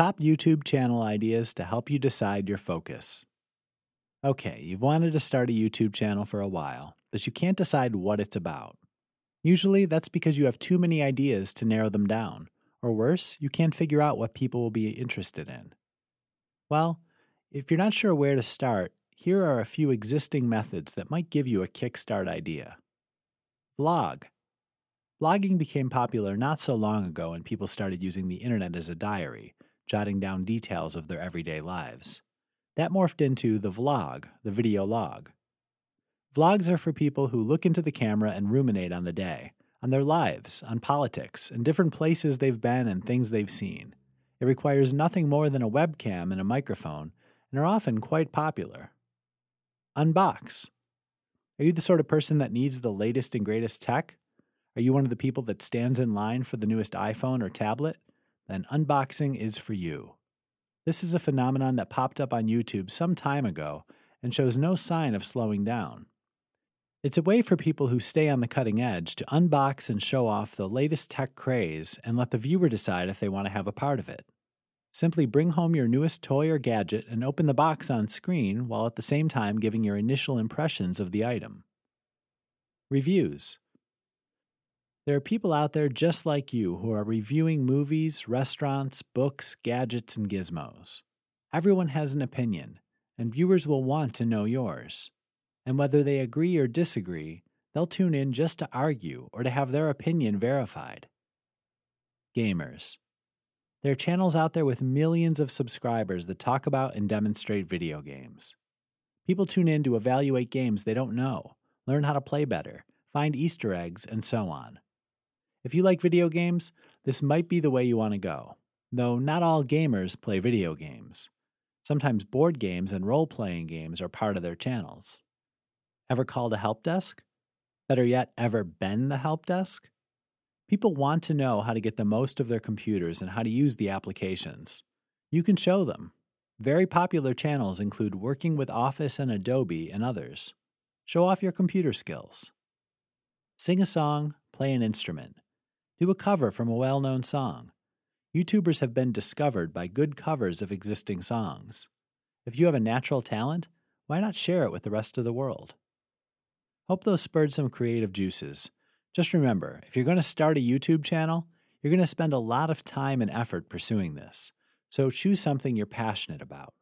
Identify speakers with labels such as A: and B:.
A: Top YouTube channel ideas to help you decide your focus. Okay, you've wanted to start a YouTube channel for a while, but you can't decide what it's about. Usually, that's because you have too many ideas to narrow them down, or worse, you can't figure out what people will be interested in. Well, if you're not sure where to start, here are a few existing methods that might give you a kickstart idea. Blog. Blogging became popular not so long ago when people started using the internet as a diary, jotting down details of their everyday lives. That morphed into the vlog, the video log. Vlogs are for people who look into the camera and ruminate on the day, on their lives, on politics, and different places they've been and things they've seen. It requires nothing more than a webcam and a microphone, and are often quite popular. Unbox. Are you the sort of person that needs the latest and greatest tech? Are you one of the people that stands in line for the newest iPhone or tablet? Then unboxing is for you. This is a phenomenon that popped up on YouTube some time ago and shows no sign of slowing down. It's a way for people who stay on the cutting edge to unbox and show off the latest tech craze and let the viewer decide if they want to have a part of it. Simply bring home your newest toy or gadget and open the box on screen while at the same time giving your initial impressions of the item. Reviews There are people out there just like you who are reviewing movies, restaurants, books, gadgets, and gizmos. Everyone has an opinion, and viewers will want to know yours and whether they agree or disagree, they'll tune in just to argue or to have their opinion verified. Gamers. There are channels out there with millions of subscribers that talk about and demonstrate video games. People tune in to evaluate games they don't know, learn how to play better, find Easter eggs, and so on. If you like video games, this might be the way you want to go, though not all gamers play video games. Sometimes board games and role playing games are part of their channels. Ever called a help desk? Better yet, ever been the help desk? People want to know how to get the most of their computers and how to use the applications. You can show them. Very popular channels include working with Office and Adobe and others. Show off your computer skills. Sing a song, play an instrument. Do a cover from a well known song. YouTubers have been discovered by good covers of existing songs. If you have a natural talent, why not share it with the rest of the world? Hope those spurred some creative juices. Just remember if you're going to start a YouTube channel, you're going to spend a lot of time and effort pursuing this. So choose something you're passionate about.